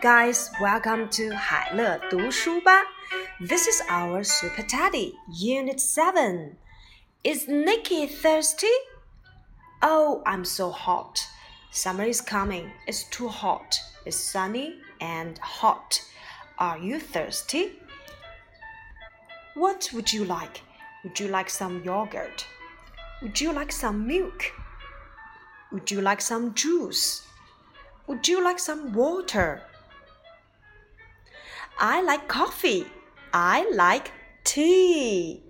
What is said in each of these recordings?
guys, welcome to 海乐读书吧. This is our Super Teddy, Unit 7. Is Nicky thirsty? Oh, I'm so hot. Summer is coming. It's too hot. It's sunny and hot. Are you thirsty? What would you like? Would you like some yogurt? Would you like some milk? Would you like some juice? Would you like some water? I like coffee. I like tea.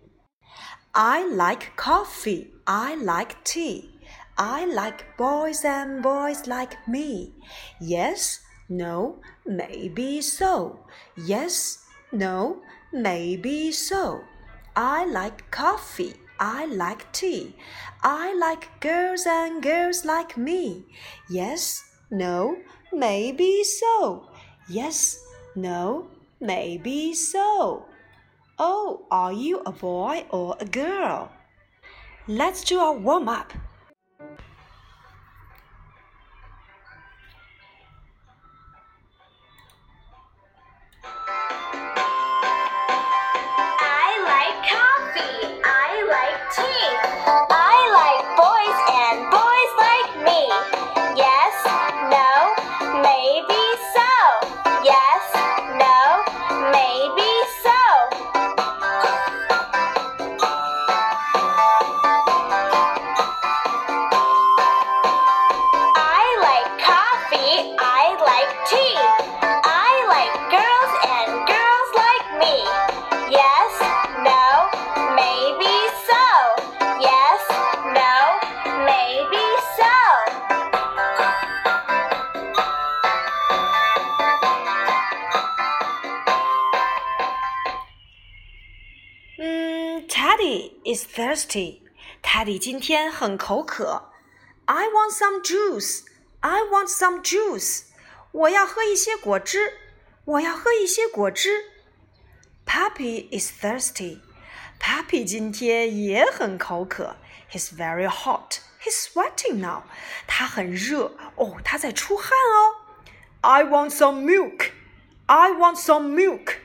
I like coffee. I like tea. I like boys and boys like me. Yes, no, maybe so. Yes, no, maybe so. I like coffee. I like tea. I like girls and girls like me. Yes, no, maybe so. Yes, no, maybe so. Oh, are you a boy or a girl? Let's do a warm up. is thirsty. Teddy 今天很口渴。I want some juice. I want some juice. 我要喝一些果汁。我要喝一些果汁。Puppy is thirsty. Puppy 今天也很口渴。He's very hot. He's sweating now. 他很热哦，他在出汗哦。I want some milk. I want some milk.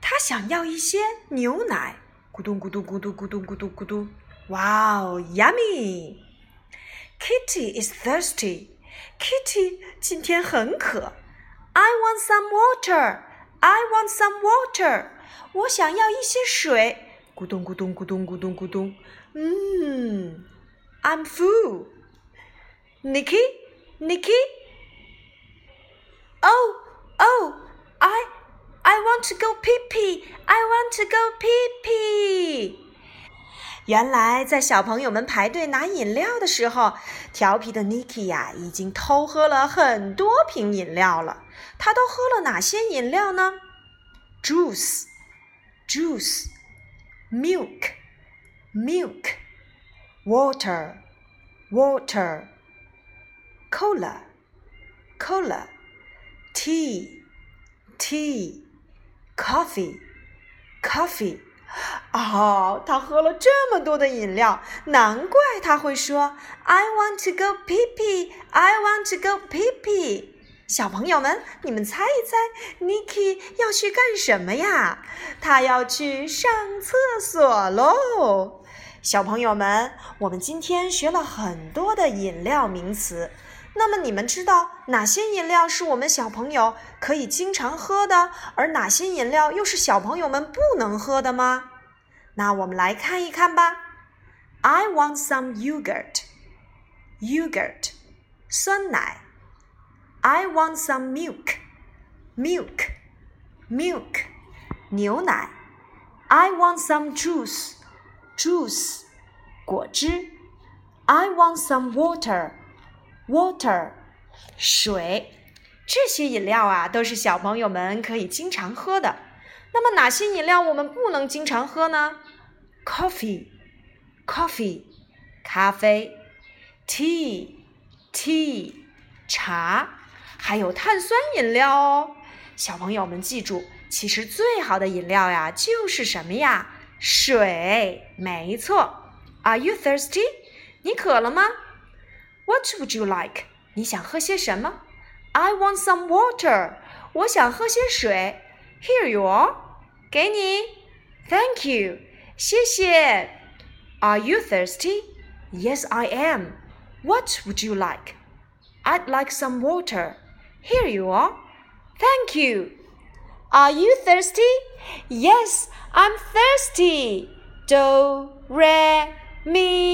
他想要一些牛奶， Gudung, yummy! Kitty is thirsty. Kitty 今天很渴。I want some water. I want some water. 我想要一些水。咕咚咕咚咕咚咕咚咕咚。嗯，I'm full. Nicky, Nicky. Oh, oh want to go pee pee. I want to go pee pee. 原来在小朋友们排队拿饮料的时候，调皮的 Nicky 呀、啊、已经偷喝了很多瓶饮料了。他都喝了哪些饮料呢？Juice, juice, milk, milk, water, water, cola, cola, tea, tea. Coffee, coffee，哦，他喝了这么多的饮料，难怪他会说 "I want to go pee pee, I want to go pee pee"。小朋友们，你们猜一猜，Nicky 要去干什么呀？他要去上厕所喽！小朋友们，我们今天学了很多的饮料名词。那么你们知道哪些饮料是我们小朋友可以经常喝的，而哪些饮料又是小朋友们不能喝的吗？那我们来看一看吧。I want some yogurt. Yogurt，酸奶。I want some milk. Milk, milk，牛奶。I want some juice. Juice，果汁。I want some water. Water，水，这些饮料啊都是小朋友们可以经常喝的。那么哪些饮料我们不能经常喝呢？Coffee，Coffee，咖啡；Tea，Tea，茶；还有碳酸饮料哦。小朋友们记住，其实最好的饮料呀就是什么呀？水，没错。Are you thirsty？你渴了吗 ？What would you like？你想喝些什么 I want some water. 我想喝些水。Here you are. 给你。Thank you. 谢谢。Are you thirsty? Yes, I am. What would you like? I'd like some water. Here you are. Thank you. Are you thirsty? Yes, I'm thirsty. Do, re, mi.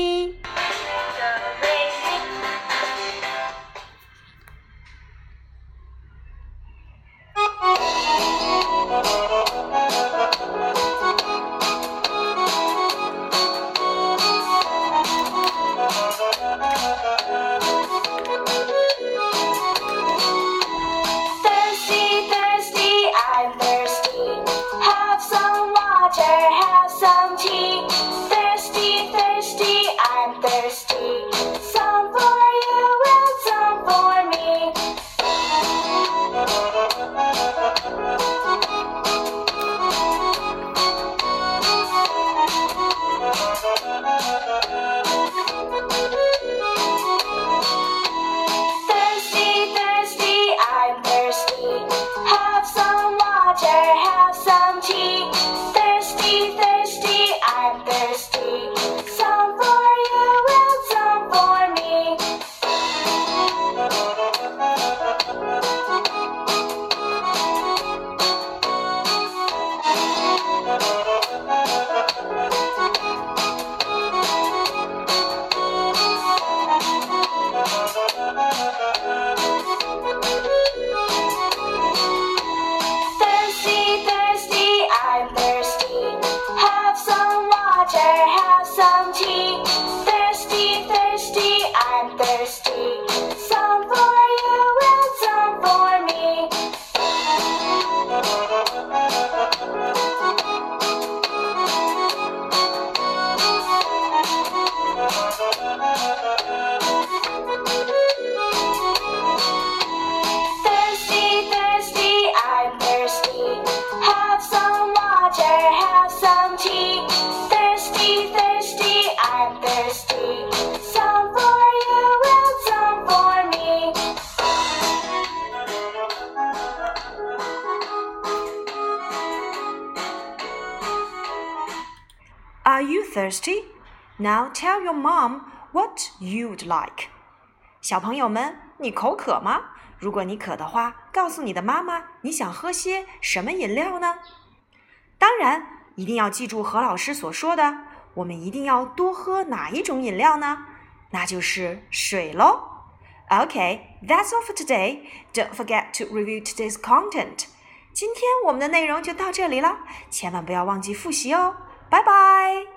you thirsty? Now tell your mom what you'd like. 小朋友们，你口渴吗？如果你渴的话，告诉你的妈妈你想喝些什么饮料呢？当然，一定要记住何老师所说的，我们一定要多喝哪一种饮料呢？那就是水喽。Okay, that's all for today. Don't forget to review today's content. 今天我们的内容就到这里了，千万不要忘记复习哦。拜拜。